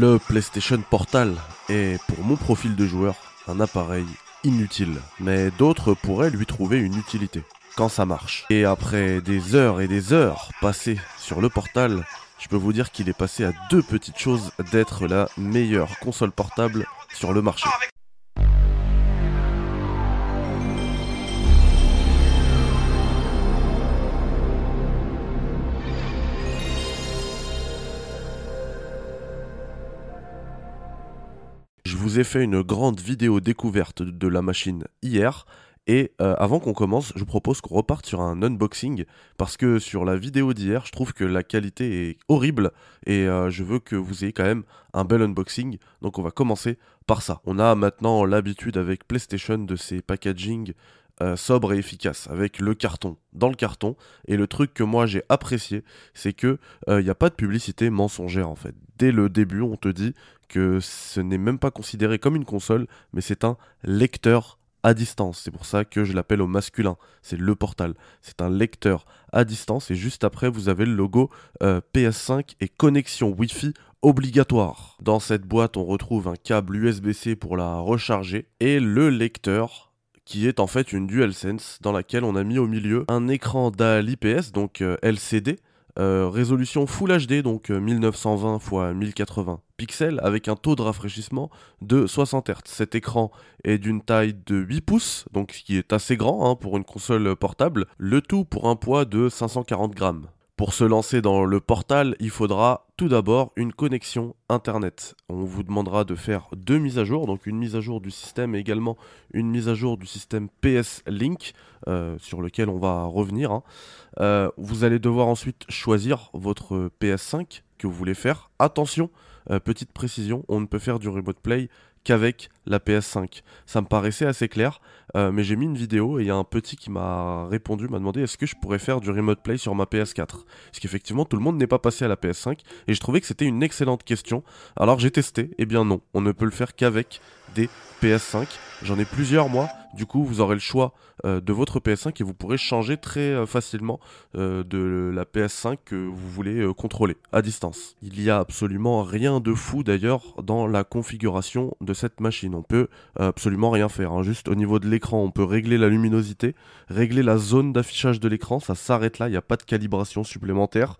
Le PlayStation Portal est pour mon profil de joueur un appareil inutile, mais d'autres pourraient lui trouver une utilité quand ça marche. Et après des heures et des heures passées sur le Portal, je peux vous dire qu'il est passé à deux petites choses d'être la meilleure console portable sur le marché. Vous ai fait une grande vidéo découverte de la machine hier. Et euh, avant qu'on commence, je vous propose qu'on reparte sur un unboxing parce que sur la vidéo d'hier, je trouve que la qualité est horrible et euh, je veux que vous ayez quand même un bel unboxing. Donc on va commencer par ça. On a maintenant l'habitude avec PlayStation de ces packaging euh, sobres et efficaces avec le carton dans le carton. Et le truc que moi j'ai apprécié, c'est que il n'y a pas de publicité mensongère en fait. Dès le début, on te dit que ce n'est même pas considéré comme une console, mais c'est un lecteur à distance. C'est pour ça que je l'appelle au masculin. C'est le portal. C'est un lecteur à distance et juste après vous avez le logo euh, PS5 et connexion Wi-Fi obligatoire. Dans cette boîte on retrouve un câble USB-C pour la recharger et le lecteur qui est en fait une DualSense dans laquelle on a mis au milieu un écran DAL IPS donc euh, LCD euh, résolution Full HD, donc 1920 x 1080 pixels, avec un taux de rafraîchissement de 60 Hz. Cet écran est d'une taille de 8 pouces, donc ce qui est assez grand hein, pour une console portable, le tout pour un poids de 540 grammes. Pour se lancer dans le portal, il faudra tout d'abord une connexion Internet. On vous demandera de faire deux mises à jour, donc une mise à jour du système et également une mise à jour du système PS Link, euh, sur lequel on va revenir. Hein. Euh, vous allez devoir ensuite choisir votre PS5 que vous voulez faire. Attention, euh, petite précision, on ne peut faire du remote play qu'avec la PS5. Ça me paraissait assez clair, euh, mais j'ai mis une vidéo et il y a un petit qui m'a répondu, m'a demandé est-ce que je pourrais faire du remote play sur ma PS4 Parce qu'effectivement, tout le monde n'est pas passé à la PS5 et je trouvais que c'était une excellente question. Alors j'ai testé, et eh bien non, on ne peut le faire qu'avec des PS5. J'en ai plusieurs moi, du coup vous aurez le choix euh, de votre PS5 et vous pourrez changer très euh, facilement euh, de la PS5 que vous voulez contrôler à distance. Il n'y a absolument rien de fou d'ailleurs dans la configuration de cette machine. On peut absolument rien faire. Hein. Juste au niveau de l'écran, on peut régler la luminosité, régler la zone d'affichage de l'écran, ça s'arrête là, il n'y a pas de calibration supplémentaire.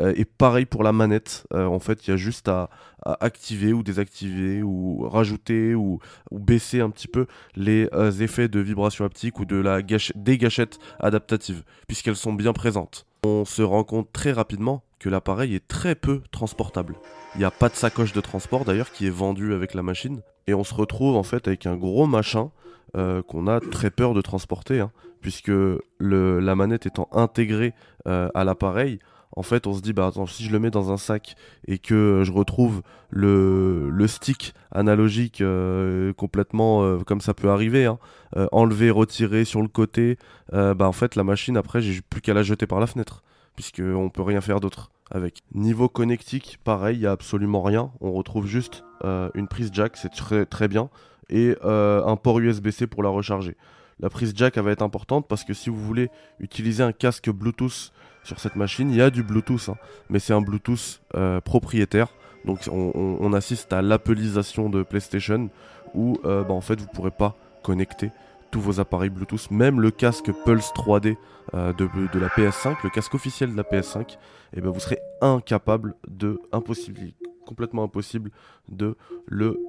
Euh, et pareil pour la manette. Euh, en fait, il y a juste à, activer ou désactiver ou rajouter ou, baisser un petit peu les euh, effets de vibration haptique ou de la des gâchettes adaptatives, puisqu'elles sont bien présentes. On se rend compte très rapidement que l'appareil est très peu transportable. Il n'y a pas de sacoche de transport d'ailleurs qui est vendue avec la machine. Et on se retrouve en fait avec un gros machin qu'on a très peur de transporter, hein, puisque la manette étant intégrée à l'appareil, en fait, on se dit, bah attends, si je le mets dans un sac et que je retrouve le, stick analogique euh, complètement euh, comme ça peut arriver, hein, euh, enlever, retirer sur le côté, bah en fait, la machine, après, j'ai plus qu'à la jeter par la fenêtre, puisqu'on peut rien faire d'autre avec. Niveau connectique, pareil, il n'y a absolument rien. On retrouve juste une prise jack, c'est très, très bien, et un port USB-C pour la recharger. La prise jack elle va être importante parce que si vous voulez utiliser un casque Bluetooth sur cette machine. Il y a du Bluetooth, hein, mais c'est un Bluetooth euh, propriétaire. Donc on, assiste à l'appelisation de PlayStation où euh, bah, en fait vous ne pourrez pas connecter tous vos appareils Bluetooth, même le casque Pulse 3D euh, de, la PS5, le casque officiel de la PS5, et eh ben vous serez incapable de, impossible, complètement impossible de le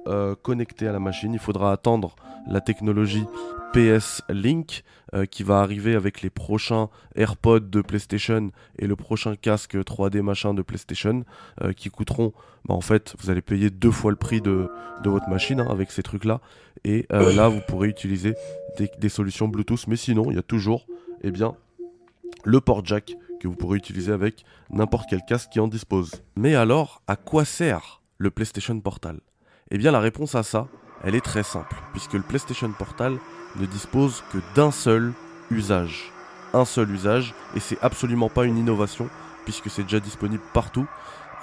connecter à la machine. Il faudra attendre la technologie PS Link euh, qui va arriver avec les prochains AirPods de PlayStation et le prochain casque 3D machin de PlayStation euh, qui coûteront, bah, en fait, vous allez payer deux fois le prix de, votre machine hein, avec ces trucs là. Et euh, là, vous pourrez utiliser des, solutions Bluetooth. Mais sinon, il y a toujours eh bien, le port jack que vous pourrez utiliser avec n'importe quel casque qui en dispose. Mais alors, à quoi sert le PlayStation Portal? Eh bien, la réponse à ça, elle est très simple, puisque le PlayStation Portal ne dispose que d'un seul usage. Un seul usage, et c'est absolument pas une innovation, puisque c'est déjà disponible partout,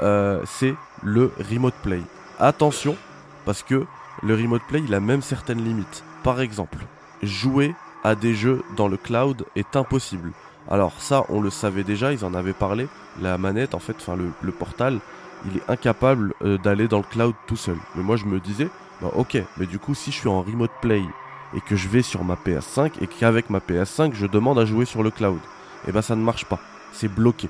euh, c'est le Remote Play. Attention, parce que le Remote Play, il a même certaines limites. Par exemple, jouer à des jeux dans le cloud est impossible. Alors ça, on le savait déjà, ils en avaient parlé. La manette, en fait, enfin le, portal, il est incapable euh, d'aller dans le cloud tout seul. Mais moi je me disais, bah ok, mais du coup si je suis en remote play et que je vais sur ma PS5 et qu'avec ma PS5 je demande à jouer sur le cloud, eh ben ça ne marche pas, c'est bloqué.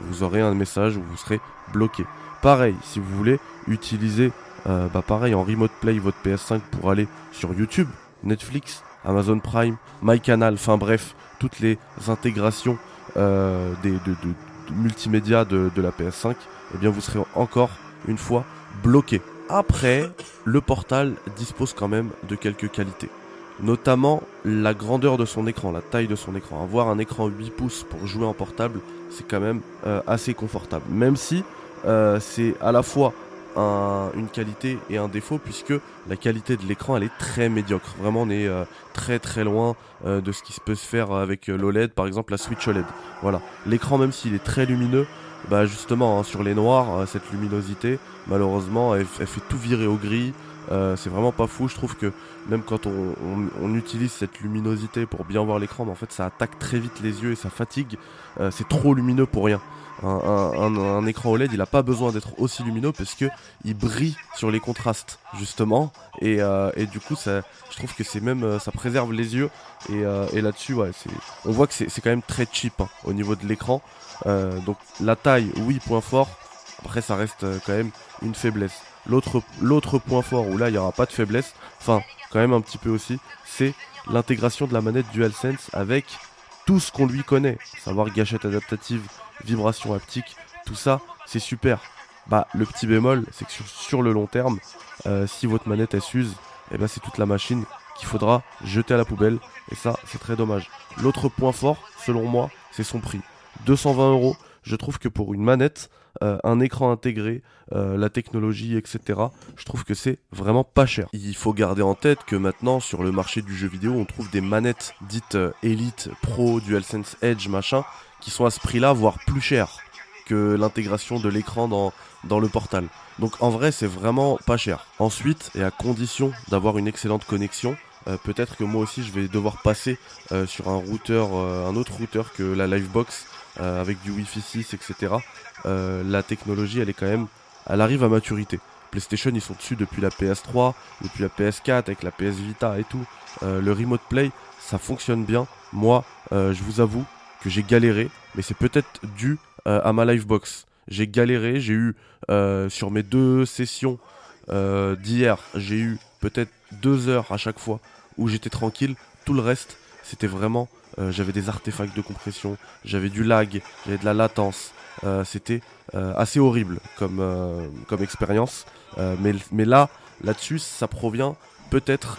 Vous aurez un message où vous serez bloqué. Pareil, si vous voulez utiliser, euh, bah pareil en remote play votre PS5 pour aller sur YouTube, Netflix, Amazon Prime, MyCanal, enfin bref, toutes les intégrations euh, des, de, multimédia de, la PS5, eh bien vous serez encore une fois bloqué. Après, le portal dispose quand même de quelques qualités. Notamment la grandeur de son écran, la taille de son écran. Avoir un écran 8 pouces pour jouer en portable, c'est quand même euh, assez confortable. Même si euh, c'est à la fois une qualité et un défaut puisque la qualité de l'écran elle est très médiocre. Vraiment on est euh, très très loin de ce qui se peut se faire avec l'OLED, par exemple la Switch OLED. Voilà, l'écran même s'il est très lumineux, bah justement hein, sur les noirs cette luminosité malheureusement elle, fait tout virer au gris. c'est vraiment pas fou. Je trouve que même quand on, utilise cette luminosité pour bien voir l'écran, mais en fait ça attaque très vite les yeux et ça fatigue. c'est trop lumineux pour rien un, écran OLED, il n'a pas besoin d'être aussi lumineux parce que il brille sur les contrastes justement. Et, euh, du coup ça, je trouve que c'est même euh, ça préserve les yeux. Et, euh, là-dessus ouais, on voit que c'est quand même très cheap hein, au niveau de l'écran. Donc la taille oui point fort. Après ça reste quand même une faiblesse. L'autre l'autre point fort où là il n'y aura pas de faiblesse enfin quand même un petit peu aussi c'est l'intégration de la manette DualSense avec tout ce qu'on lui connaît. Savoir gâchette adaptative vibrations haptiques, tout ça, c'est super. Bah, le petit bémol, c'est que sur, le long terme, euh, si votre manette elle s'use, eh ben, c'est toute la machine qu'il faudra jeter à la poubelle. Et ça, c'est très dommage. L'autre point fort, selon moi, c'est son prix. 220 euros. Je trouve que pour une manette, euh, un écran intégré, euh, la technologie, etc. Je trouve que c'est vraiment pas cher. Il faut garder en tête que maintenant sur le marché du jeu vidéo, on trouve des manettes dites Elite, Pro, DualSense Edge, machin, qui sont à ce prix-là, voire plus cher que l'intégration de l'écran dans, dans le portal. Donc en vrai, c'est vraiment pas cher. Ensuite, et à condition d'avoir une excellente connexion, euh, peut-être que moi aussi je vais devoir passer euh, sur un routeur, euh, un autre routeur que la Livebox avec du Wi-Fi 6, etc. la technologie, elle est quand même, elle arrive à maturité. PlayStation, ils sont dessus depuis la PS3, depuis la PS4, avec la PS Vita et tout. le Remote Play, ça fonctionne bien. Moi, je vous avoue, que j'ai galéré, mais c'est peut-être dû euh, à ma Livebox. J'ai galéré, j'ai eu euh, sur mes deux sessions euh, d'hier, j'ai eu peut-être deux heures à chaque fois où j'étais tranquille. Tout le reste, c'était vraiment, j'avais des artefacts de compression, j'avais du lag, j'avais de la latence. c'était assez horrible comme, comme expérience. mais, mais là, là-dessus, ça provient peut-être,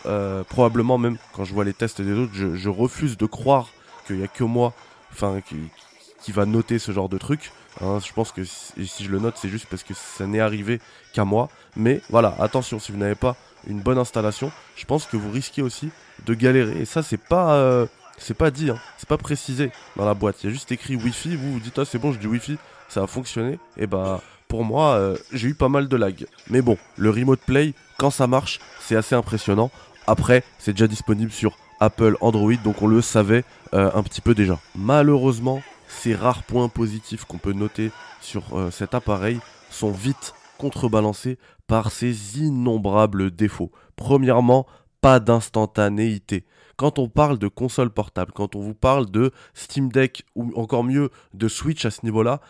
probablement même quand je vois les tests des autres, je, je refuse de croire qu'il n'y a que moi enfin qui, va noter ce genre de truc. Hein. je pense que si, je le note, c'est juste parce que ça n'est arrivé qu'à moi. Mais voilà, attention, si vous n'avez pas une bonne installation, je pense que vous risquez aussi de galérer. Et ça, c'est pas, euh, c'est pas dit, hein. c'est pas précisé dans la boîte. Il y a juste écrit Wi-Fi. Vous vous dites, ah, c'est bon, je dis Wi-Fi, ça a fonctionné. Et bah, pour moi, euh, j'ai eu pas mal de lag. Mais bon, le remote play, quand ça marche, c'est assez impressionnant. Après, c'est déjà disponible sur Apple Android, donc on le savait euh, un petit peu déjà. Malheureusement, ces rares points positifs qu'on peut noter sur euh, cet appareil sont vite contrebalancés par ces innombrables défauts. Premièrement, pas d'instantanéité. Quand on parle de console portable, quand on vous parle de Steam Deck ou encore mieux de Switch à ce niveau-là,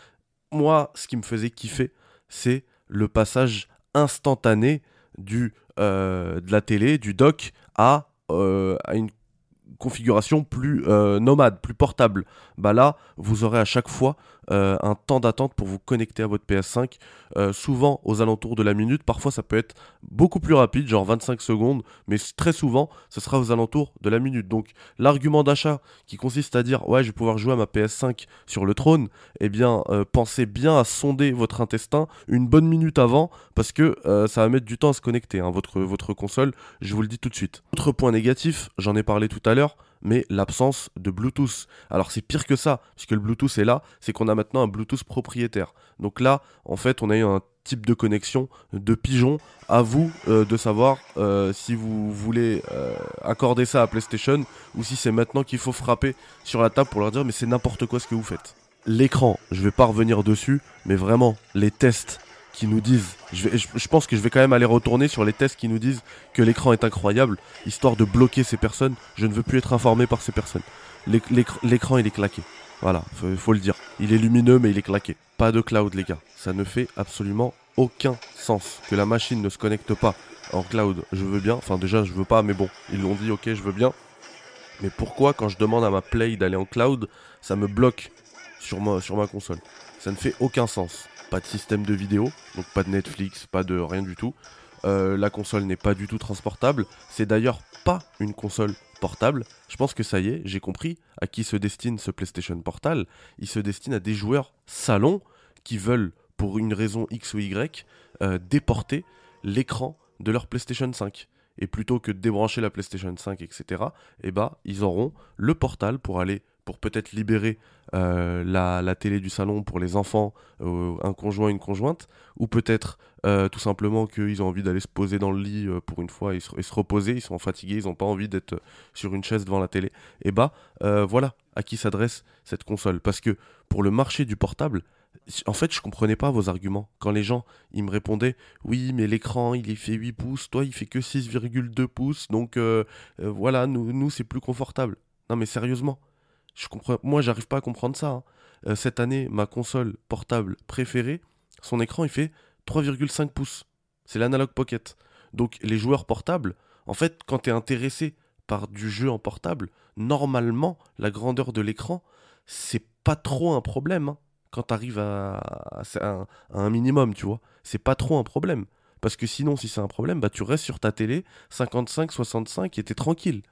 moi, ce qui me faisait kiffer, c'est le passage instantané du, euh, de la télé, du dock, à, à une configuration plus euh, nomade, plus portable. Bah là, vous aurez à chaque fois euh, un temps d'attente pour vous connecter à votre PS5, euh, souvent aux alentours de la minute. Parfois, ça peut être beaucoup plus rapide, genre 25 secondes, mais très souvent, ce sera aux alentours de la minute. Donc, l'argument d'achat qui consiste à dire ouais, je vais pouvoir jouer à ma PS5 sur le trône, eh bien, pensez bien à sonder votre intestin une bonne minute avant, parce que ça va mettre du temps à se connecter, hein, votre, votre console. Je vous le dis tout de suite. Autre point négatif, j'en ai parlé tout à l'heure mais l'absence de Bluetooth. Alors c'est pire que ça, puisque le Bluetooth est là, c'est qu'on a maintenant un Bluetooth propriétaire. Donc là, en fait, on a eu un type de connexion de pigeon. À vous euh, de savoir euh, si vous voulez euh, accorder ça à PlayStation ou si c'est maintenant qu'il faut frapper sur la table pour leur dire mais c'est n'importe quoi ce que vous faites. L'écran, je vais pas revenir dessus, mais vraiment les tests qui nous disent, je, je, pense que je vais quand même aller retourner sur les tests qui nous disent que l'écran est incroyable, histoire de bloquer ces personnes. Je ne veux plus être informé par ces personnes. L'écran, il est claqué. Voilà, faut, le dire. Il est lumineux, mais il est claqué. Pas de cloud, les gars. Ça ne fait absolument aucun sens que la machine ne se connecte pas en cloud. Je veux bien. Enfin, déjà, je veux pas, mais bon, ils l'ont dit, ok, je veux bien. Mais pourquoi, quand je demande à ma Play d'aller en cloud, ça me bloque sur sur ma console? Ça ne fait aucun sens. Pas de système de vidéo, donc pas de Netflix, pas de rien du tout. Euh, la console n'est pas du tout transportable. C'est d'ailleurs pas une console portable. Je pense que ça y est, j'ai compris à qui se destine ce PlayStation Portal. Il se destine à des joueurs salon qui veulent, pour une raison X ou Y, euh, déporter l'écran de leur PlayStation 5 et plutôt que de débrancher la PlayStation 5, etc., eh bah, ils auront le portal pour aller, pour peut-être libérer euh, la, télé du salon pour les enfants, euh, un conjoint, une conjointe, ou peut-être euh, tout simplement qu'ils ont envie d'aller se poser dans le lit pour une fois et se, se, reposer, ils sont fatigués, ils n'ont pas envie d'être sur une chaise devant la télé. Et eh bah, voilà à qui s'adresse cette console. Parce que pour le marché du portable, en fait, je comprenais pas vos arguments. Quand les gens, ils me répondaient, oui, mais l'écran, il fait 8 pouces, toi, il fait que 6,2 pouces, donc voilà, nous, nous c'est plus confortable. Non, mais sérieusement, je comprends, moi, j'arrive pas à comprendre ça. Hein. Euh, cette année, ma console portable préférée, son écran, il fait 3,5 pouces. C'est l'Analog Pocket. Donc, les joueurs portables, en fait, quand tu es intéressé par du jeu en portable, normalement, la grandeur de l'écran, c'est pas trop un problème. Hein quand tu arrives à, un, minimum, tu vois. C'est pas trop un problème. Parce que sinon, si c'est un problème, bah tu restes sur ta télé 55, 65 et t'es tranquille.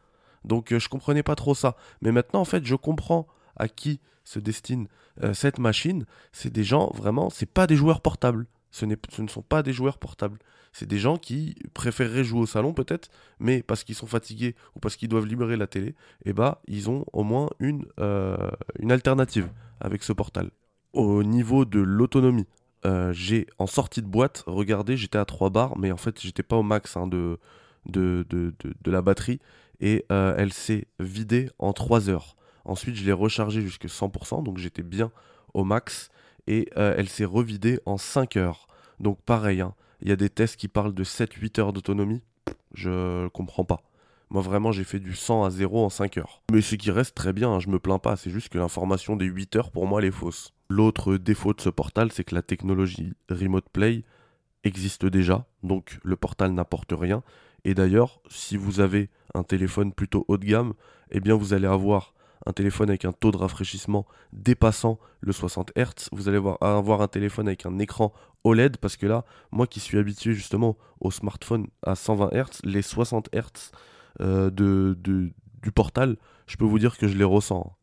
Donc euh, je comprenais pas trop ça. Mais maintenant, en fait, je comprends à qui se destine euh, cette machine. C'est des gens, vraiment, c'est pas des joueurs portables. Ce, ne sont pas des joueurs portables. C'est des gens qui préféreraient jouer au salon peut-être, mais parce qu'ils sont fatigués ou parce qu'ils doivent libérer la télé, eh bah ils ont au moins une, euh, une alternative avec ce portal au niveau de l'autonomie, euh, j'ai en sortie de boîte, regardez, j'étais à 3 bars, mais en fait j'étais pas au max hein, de, de, de, de, la batterie, et euh, elle s'est vidée en 3 heures. Ensuite je l'ai rechargée jusqu'à 100%, donc j'étais bien au max, et euh, elle s'est revidée en 5 heures. Donc pareil, hein, il y a des tests qui parlent de 7-8 heures d'autonomie, je comprends pas. Moi vraiment j'ai fait du 100 à 0 en 5 heures. Mais ce qui reste très bien, hein, je me plains pas, c'est juste que l'information des 8 heures pour moi elle est fausse. L'autre défaut de ce portal c'est que la technologie Remote Play existe déjà, donc le portal n'apporte rien. Et d'ailleurs, si vous avez un téléphone plutôt haut de gamme, eh bien vous allez avoir un téléphone avec un taux de rafraîchissement dépassant le 60 Hz. Vous allez avoir un téléphone avec un écran OLED parce que là, moi qui suis habitué justement au smartphone à 120 Hz, les 60 Hz euh, du portal, je peux vous dire que je les ressens.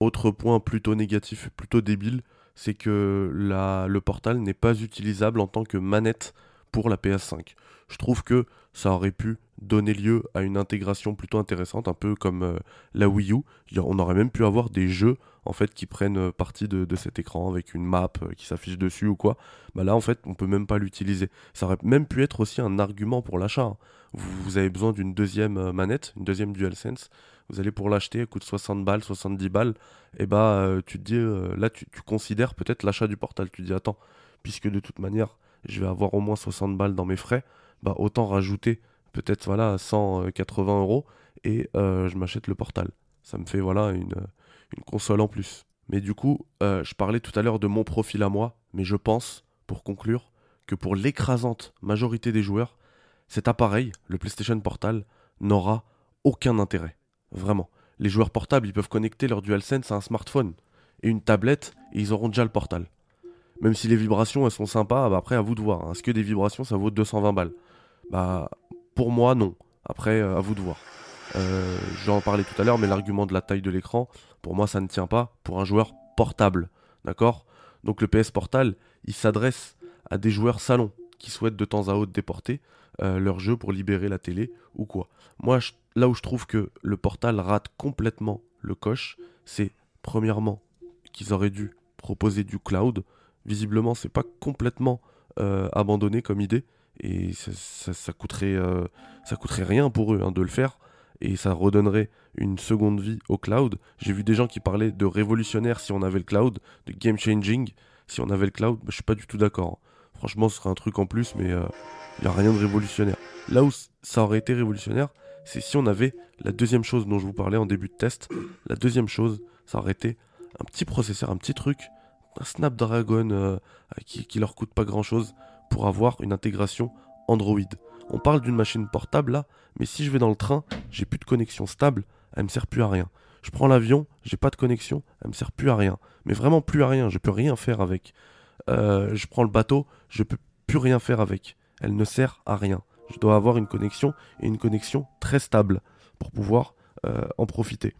Autre point plutôt négatif, plutôt débile, c'est que le portal n'est pas utilisable en tant que manette pour la PS5. Je trouve que ça aurait pu donner lieu à une intégration plutôt intéressante, un peu comme euh, la Wii U. On aurait même pu avoir des jeux en fait qui prennent euh, partie de, cet écran avec une map euh, qui s'affiche dessus ou quoi. Bah là en fait on peut même pas l'utiliser. Ça aurait même pu être aussi un argument pour l'achat. Hein. Vous, avez besoin d'une deuxième manette, une deuxième DualSense. Vous allez pour l'acheter, elle coûte 60 balles, 70 balles. Et bah tu dis là tu, tu considères peut-être l'achat du portal. Tu te dis attends, puisque de toute manière je vais avoir au moins 60 balles dans mes frais, bah autant rajouter peut-être voilà 180 euros et euh, je m'achète le portal. Ça me fait voilà une, une console en plus. Mais du coup, euh, je parlais tout à l'heure de mon profil à moi, mais je pense, pour conclure, que pour l'écrasante majorité des joueurs, cet appareil, le PlayStation Portal, n'aura aucun intérêt. Vraiment. Les joueurs portables, ils peuvent connecter leur DualSense à un smartphone et une tablette et ils auront déjà le portal. Même si les vibrations, elles sont sympas, bah après, à vous de voir. Hein. Est-ce que des vibrations, ça vaut 220 balles? Bah, pour moi, non. Après, euh, à vous de voir. Euh, J'en parlais tout à l'heure, mais l'argument de la taille de l'écran, pour moi, ça ne tient pas pour un joueur portable. D'accord? Donc le PS Portal, il s'adresse à des joueurs salon qui souhaitent de temps à autre déporter euh, leur jeu pour libérer la télé ou quoi. Moi, là où je trouve que le Portal rate complètement le coche, c'est premièrement qu'ils auraient dû proposer du cloud. Visiblement, c'est pas complètement abandonné comme idée et ça, coûterait, euh, ça coûterait rien pour eux hein, de le faire et ça redonnerait une seconde vie au cloud. J'ai vu des gens qui parlaient de révolutionnaire si on avait le cloud, de game changing si on avait le cloud, bah, je suis pas du tout d'accord. Hein. franchement, ce serait un truc en plus, mais il n'y a rien de révolutionnaire. Là où ça aurait été révolutionnaire, c'est si on avait la deuxième chose dont je vous parlais en début de test. La deuxième chose, ça aurait été un petit processeur, un petit truc, un Snapdragon euh, qui, qui leur coûte pas grand chose pour avoir une intégration Android. On parle d'une machine portable là, mais si je vais dans le train, j'ai plus de connexion stable, elle me sert plus à rien. Je prends l'avion, j'ai pas de connexion, elle me sert plus à rien. Mais vraiment plus à rien, je peux rien faire avec. Euh, je prends le bateau, je peux plus rien faire avec. Elle ne sert à rien. Je dois avoir une connexion et une connexion très stable pour pouvoir euh, en profiter.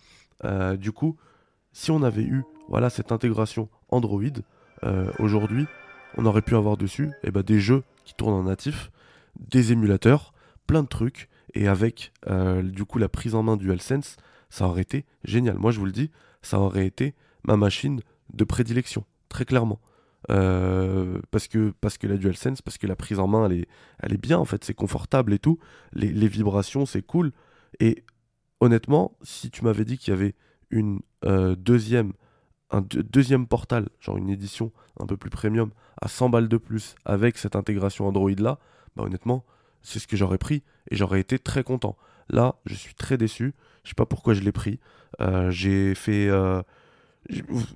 Euh, du coup, si on avait eu voilà cette intégration Android, aujourd'hui, on aurait pu avoir dessus eh ben, des jeux qui tournent en natif, des émulateurs, plein de trucs, et avec du coup la prise en main du DualSense, ça aurait été génial. Moi, je vous le dis, ça aurait été ma machine de prédilection, très clairement. Euh, parce que parce que la DualSense, parce que la prise en main elle est, elle est bien en fait, c'est confortable et tout. Les, vibrations c'est cool. Et honnêtement, si tu m'avais dit qu'il y avait une euh, deuxième un deuxième portal, genre une édition un peu plus premium à 100 balles de plus avec cette intégration Android là, bah honnêtement, c'est ce que j'aurais pris et j'aurais été très content. Là, je suis très déçu. Je sais pas pourquoi je l'ai pris. Euh, j'ai fait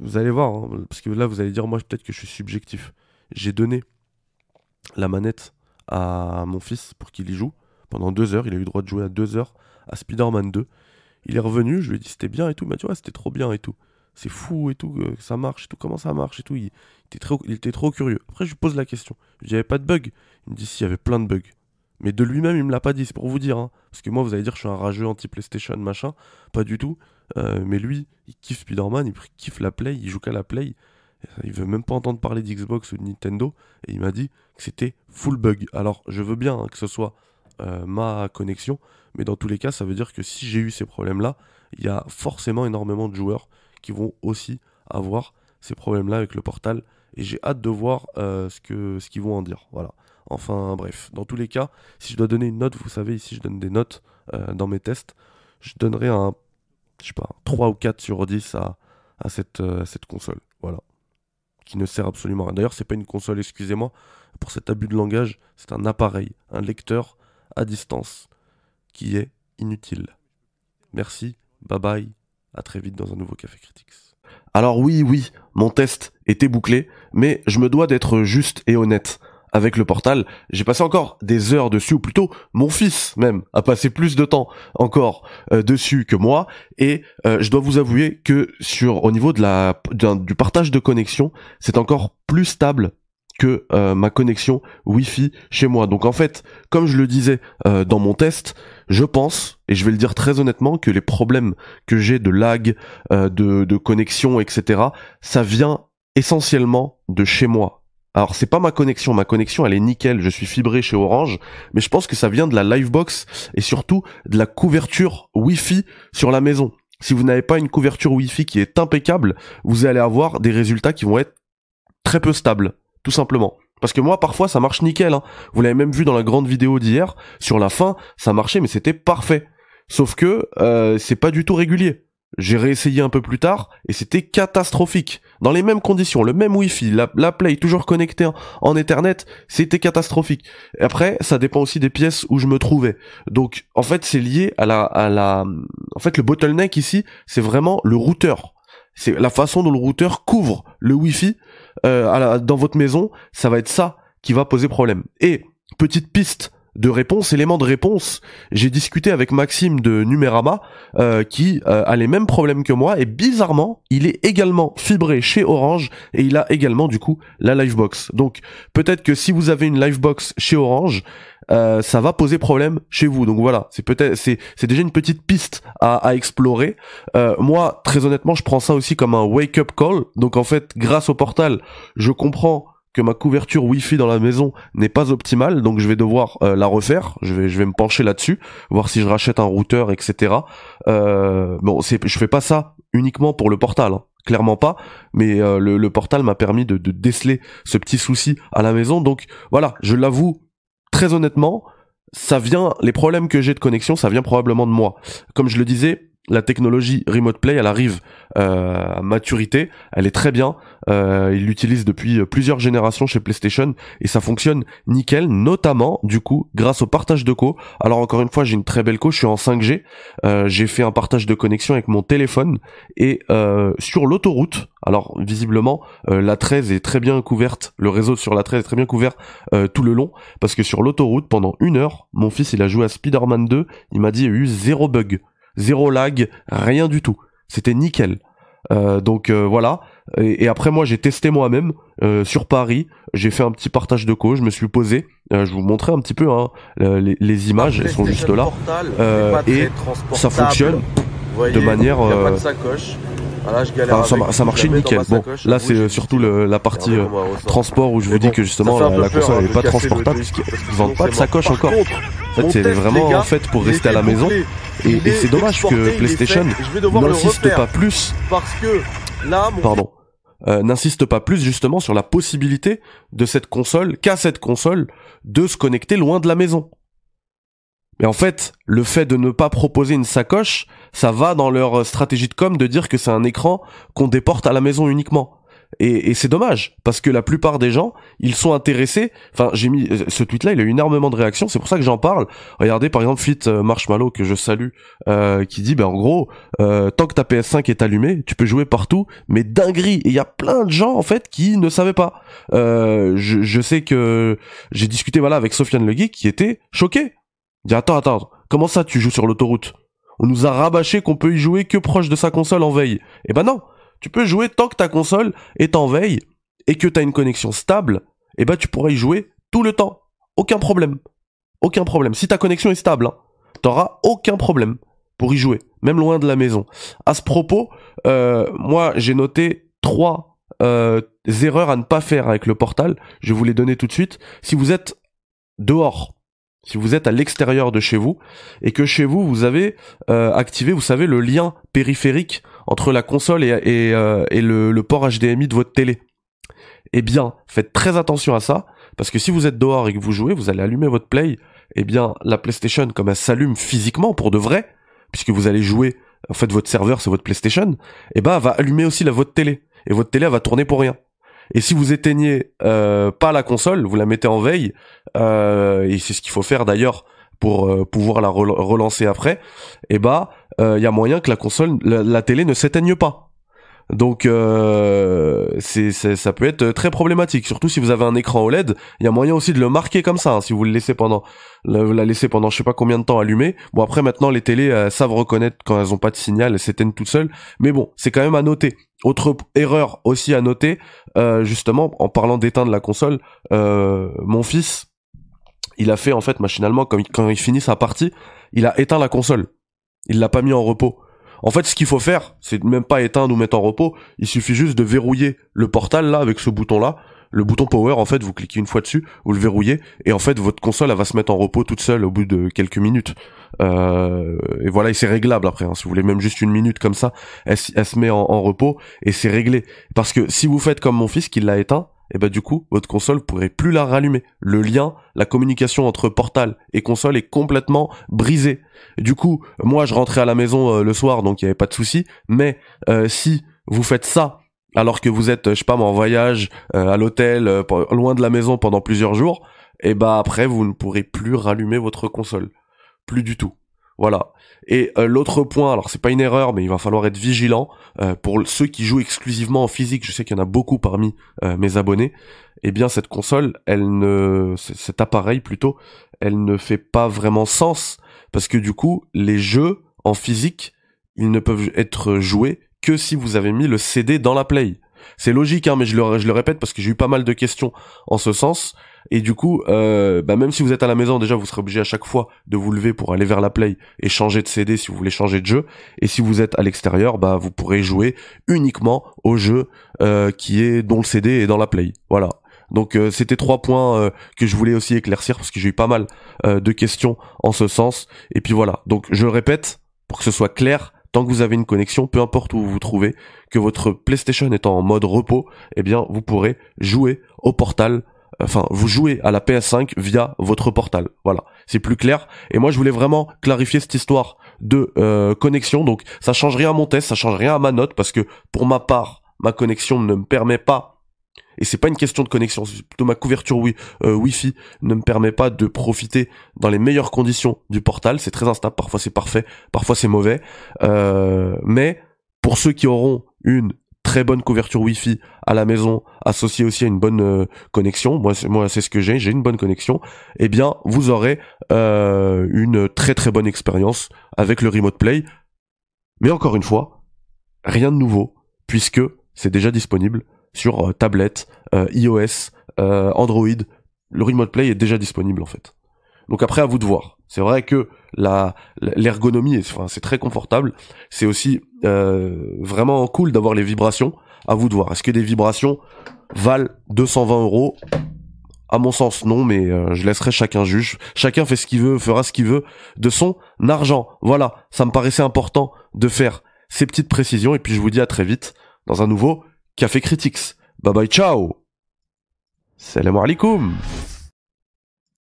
vous allez voir, hein, parce que là vous allez dire, moi peut-être que je suis subjectif. J'ai donné la manette à mon fils pour qu'il y joue pendant deux heures. Il a eu le droit de jouer à deux heures à Spider-Man 2. Il est revenu, je lui ai dit c'était bien et tout. Il m'a dit ouais, c'était trop bien et tout. C'est fou et tout, ça marche et tout, comment ça marche et tout? Il, était, trop, curieux. Après, je lui pose la question. Il n'y avait pas de bug. Il me dit, si, il y avait plein de bugs. Mais de lui-même, il me l'a pas dit, c'est pour vous dire. Hein. Parce que moi, vous allez dire, je suis un rageux anti-PlayStation, machin. Pas du tout. Euh, mais lui, il kiffe Spider-Man, il kiffe la Play, il joue qu'à la Play. Il veut même pas entendre parler d'Xbox ou de Nintendo. Et il m'a dit que c'était full bug. Alors, je veux bien hein, que ce soit euh, ma connexion. Mais dans tous les cas, ça veut dire que si j'ai eu ces problèmes-là, il y a forcément énormément de joueurs qui vont aussi avoir ces problèmes-là avec le portal. Et j'ai hâte de voir euh, ce qu'ils ce vont en dire. Voilà. Enfin bref, dans tous les cas, si je dois donner une note, vous savez, ici je donne des notes dans mes tests, je donnerai un je sais pas, 3 ou 4 sur 10 à, à, cette, euh, cette console. Voilà. Qui ne sert absolument à rien. D'ailleurs, c'est pas une console, excusez-moi, pour cet abus de langage, c'est un appareil, un lecteur à distance qui est inutile. Merci, bye bye, à très vite dans un nouveau Café Critics. Alors oui, oui, mon test était bouclé, mais je me dois d'être juste et honnête avec le portal. J'ai passé encore des heures dessus, ou plutôt mon fils même a passé plus de temps encore euh, dessus que moi. Et euh, je dois vous avouer que sur au niveau de la du partage de connexion, c'est encore plus stable que euh, ma connexion Wi-Fi chez moi. Donc en fait, comme je le disais dans mon test, je pense, et je vais le dire très honnêtement, que les problèmes que j'ai de lag, de, de connexion, etc., ça vient essentiellement de chez moi alors c'est pas ma connexion, ma connexion elle est nickel, je suis fibré chez Orange, mais je pense que ça vient de la Livebox et surtout de la couverture Wi-Fi sur la maison. Si vous n'avez pas une couverture Wi-Fi qui est impeccable, vous allez avoir des résultats qui vont être très peu stables, tout simplement. Parce que moi parfois ça marche nickel, hein. vous l'avez même vu dans la grande vidéo d'hier, sur la fin ça marchait mais c'était parfait. Sauf que euh, c'est pas du tout régulier. J'ai réessayé un peu plus tard et c'était catastrophique. Dans les mêmes conditions, le même Wi-Fi, la, la Play toujours connectée en, Ethernet, c'était catastrophique. Et après, ça dépend aussi des pièces où je me trouvais. Donc, en fait, c'est lié à la, à la, en fait, le bottleneck ici, c'est vraiment le routeur. C'est la façon dont le routeur couvre le Wi-Fi euh, dans votre maison. Ça va être ça qui va poser problème. Et petite piste de réponse, élément de réponse. J'ai discuté avec Maxime de Numérama euh, qui euh, a les mêmes problèmes que moi et bizarrement, il est également fibré chez Orange et il a également du coup la Livebox. Donc peut-être que si vous avez une Livebox chez Orange, euh, ça va poser problème chez vous. Donc voilà, c'est peut-être c'est c'est déjà une petite piste à, à explorer. moi, très honnêtement, je prends ça aussi comme un wake up call. Donc en fait, grâce au portal, je comprends que ma couverture Wi-Fi dans la maison n'est pas optimale, donc je vais devoir euh, la refaire. Je vais, je vais me pencher là-dessus, voir si je rachète un routeur, etc. Euh, bon, je fais pas ça uniquement pour le portal, hein. clairement pas. Mais euh, le, portal m'a permis de, de, déceler ce petit souci à la maison. Donc voilà, je l'avoue très honnêtement, ça vient, les problèmes que j'ai de connexion, ça vient probablement de moi. Comme je le disais, la technologie Remote Play, elle arrive euh, à maturité, elle est très bien. Euh, ils l'utilisent depuis plusieurs générations chez PlayStation et ça fonctionne nickel, notamment du coup grâce au partage de co. Alors encore une fois, j'ai une très belle co, je suis en 5G. Euh, j'ai fait un partage de connexion avec mon téléphone et euh, sur l'autoroute. Alors visiblement, la 13 est très bien couverte. Le réseau sur la 13 est très bien couvert tout le long parce que sur l'autoroute pendant une heure, mon fils il a joué à Spider-Man 2. Il m'a dit il y a eu zéro bug, zéro lag, rien du tout. C'était nickel. Euh, donc euh, voilà. Et, après moi j'ai testé moi-même euh, sur Paris. J'ai fait un petit partage de co. Je me suis posé. je vous montrais un petit peu hein, les, images. Elles sont juste là. et ça fonctionne de manière. Ça, marchait nickel. Bon, là c'est surtout la partie transport où je vous dis que justement la, console n'est pas transportable puisqu'ils vendent pas de sacoche encore. En fait, c'est vraiment en fait pour rester à la maison. Et, c'est dommage que PlayStation n'insiste pas plus. Parce que là, pardon, euh, n'insiste pas plus justement sur la possibilité de cette console, qu'à cette console, de se connecter loin de la maison. Mais en fait, le fait de ne pas proposer une sacoche, ça va dans leur stratégie de com de dire que c'est un écran qu'on déporte à la maison uniquement. Et, c'est dommage parce que la plupart des gens, ils sont intéressés. Enfin, j'ai mis euh, ce tweet-là, il a eu énormément de réactions. C'est pour ça que j'en parle. Regardez par exemple Fit euh, Marshmallow que je salue, euh, qui dit, ben en gros, tant que ta PS5 est allumée, tu peux jouer partout, mais dinguerie. Et il y a plein de gens en fait qui ne savaient pas. Je, sais que j'ai discuté voilà avec Sofiane Le qui était choqué. Dit attends attends, comment ça tu joues sur l'autoroute? On nous a rabâché qu'on peut y jouer que proche de sa console en veille. Eh ben non tu peux jouer tant que ta console est en veille et que tu as une connexion stable, eh ben tu pourras y jouer tout le temps. Aucun problème. Aucun problème. Si ta connexion est stable, hein, t'auras aucun problème pour y jouer, même loin de la maison. À ce propos, euh, moi j'ai noté trois euh, erreurs à ne pas faire avec le portal. Je vous les donner tout de suite. Si vous êtes dehors, si vous êtes à l'extérieur de chez vous et que chez vous vous avez euh, activé, vous savez, le lien périphérique entre la console et, euh, le, port HDMI de votre télé. Eh bien, faites très attention à ça, parce que si vous êtes dehors et que vous jouez, vous allez allumer votre play, eh bien, la PlayStation, comme elle s'allume physiquement pour de vrai, puisque vous allez jouer, en fait, votre serveur, c'est votre PlayStation, eh ben, elle va allumer aussi la votre télé. Et votre télé, elle va tourner pour rien. Et si vous éteignez euh, pas la console, vous la mettez en veille, euh, et c'est ce qu'il faut faire d'ailleurs pour pouvoir la relancer après, eh ben, il euh, y a moyen que la console, la, télé ne s'éteigne pas. Donc euh, c'est, ça peut être très problématique, surtout si vous avez un écran OLED. Il y a moyen aussi de le marquer comme ça, hein, si vous le laissez pendant, la laissez pendant je sais pas combien de temps allumé. Bon après maintenant les télés savent reconnaître quand elles ont pas de signal, elles s'éteignent toutes seules. Mais bon, c'est quand même à noter. Autre erreur aussi à noter, euh, justement en parlant d'éteindre la console, euh, mon fils, il a fait en fait machinalement quand quand il finit sa partie, il a éteint la console. Il l'a pas mis en repos. En fait, ce qu'il faut faire, c'est même pas éteindre ou mettre en repos. Il suffit juste de verrouiller le portal là avec ce bouton là. Le bouton power, en fait, vous cliquez une fois dessus, vous le verrouillez, et en fait, votre console, elle va se mettre en repos toute seule au bout de quelques minutes. Euh, et voilà, et c'est réglable après. Hein. Si vous voulez même juste une minute comme ça, elle, se met en, repos et c'est réglé. Parce que si vous faites comme mon fils qui l'a éteint, et bah du coup, votre console pourrait plus la rallumer. Le lien, la communication entre portal et console est complètement brisée. Du coup, moi je rentrais à la maison euh, le soir, donc il n'y avait pas de souci. Mais euh, si vous faites ça alors que vous êtes, je sais pas en voyage, euh, à l'hôtel, loin de la maison pendant plusieurs jours, et bah après vous ne pourrez plus rallumer votre console. Plus du tout. Voilà. Et euh, l'autre point, alors c'est pas une erreur, mais il va falloir être vigilant euh, pour ceux qui jouent exclusivement en physique. Je sais qu'il y en a beaucoup parmi euh, mes abonnés. Eh bien, cette console, elle ne, cet appareil plutôt, elle ne fait pas vraiment sens parce que du coup, les jeux en physique, ils ne peuvent être joués que si vous avez mis le CD dans la Play. C'est logique, hein, mais je le, répète parce que j'ai eu pas mal de questions en ce sens. Et du coup, euh, bah même si vous êtes à la maison, déjà vous serez obligé à chaque fois de vous lever pour aller vers la play et changer de CD si vous voulez changer de jeu. Et si vous êtes à l'extérieur, bah vous pourrez jouer uniquement au jeu euh, qui est dont le CD est dans la play. Voilà. Donc euh, c'était trois points euh, que je voulais aussi éclaircir parce que j'ai eu pas mal euh, de questions en ce sens. Et puis voilà. Donc je le répète pour que ce soit clair. Tant que vous avez une connexion, peu importe où vous vous trouvez, que votre PlayStation est en mode repos, eh bien vous pourrez jouer au portal enfin vous jouez à la PS5 via votre portal. Voilà, c'est plus clair. Et moi je voulais vraiment clarifier cette histoire de euh, connexion. Donc ça change rien à mon test, ça change rien à ma note parce que pour ma part, ma connexion ne me permet pas et c'est pas une question de connexion, plutôt ma couverture euh, Wi-Fi ne me permet pas de profiter dans les meilleures conditions du portal. C'est très instable, parfois c'est parfait, parfois c'est mauvais. Euh, mais pour ceux qui auront une très bonne couverture Wi-Fi à la maison, associée aussi à une bonne euh, connexion, moi c'est moi c'est ce que j'ai, j'ai une bonne connexion, eh bien vous aurez euh, une très très bonne expérience avec le Remote Play. Mais encore une fois, rien de nouveau puisque c'est déjà disponible sur euh, tablette, euh, iOS, euh, Android. Le Remote Play est déjà disponible en fait. Donc après à vous de voir. C'est vrai que la l'ergonomie, enfin c'est très confortable. C'est aussi vraiment cool d'avoir les vibrations. À vous de voir. Est-ce que des vibrations valent 220 euros? À mon sens, non, mais je laisserai chacun juge. Chacun fait ce qu'il veut, fera ce qu'il veut de son argent. Voilà, ça me paraissait important de faire ces petites précisions. Et puis je vous dis à très vite dans un nouveau Café Critics. Bye bye, ciao Salam alaikum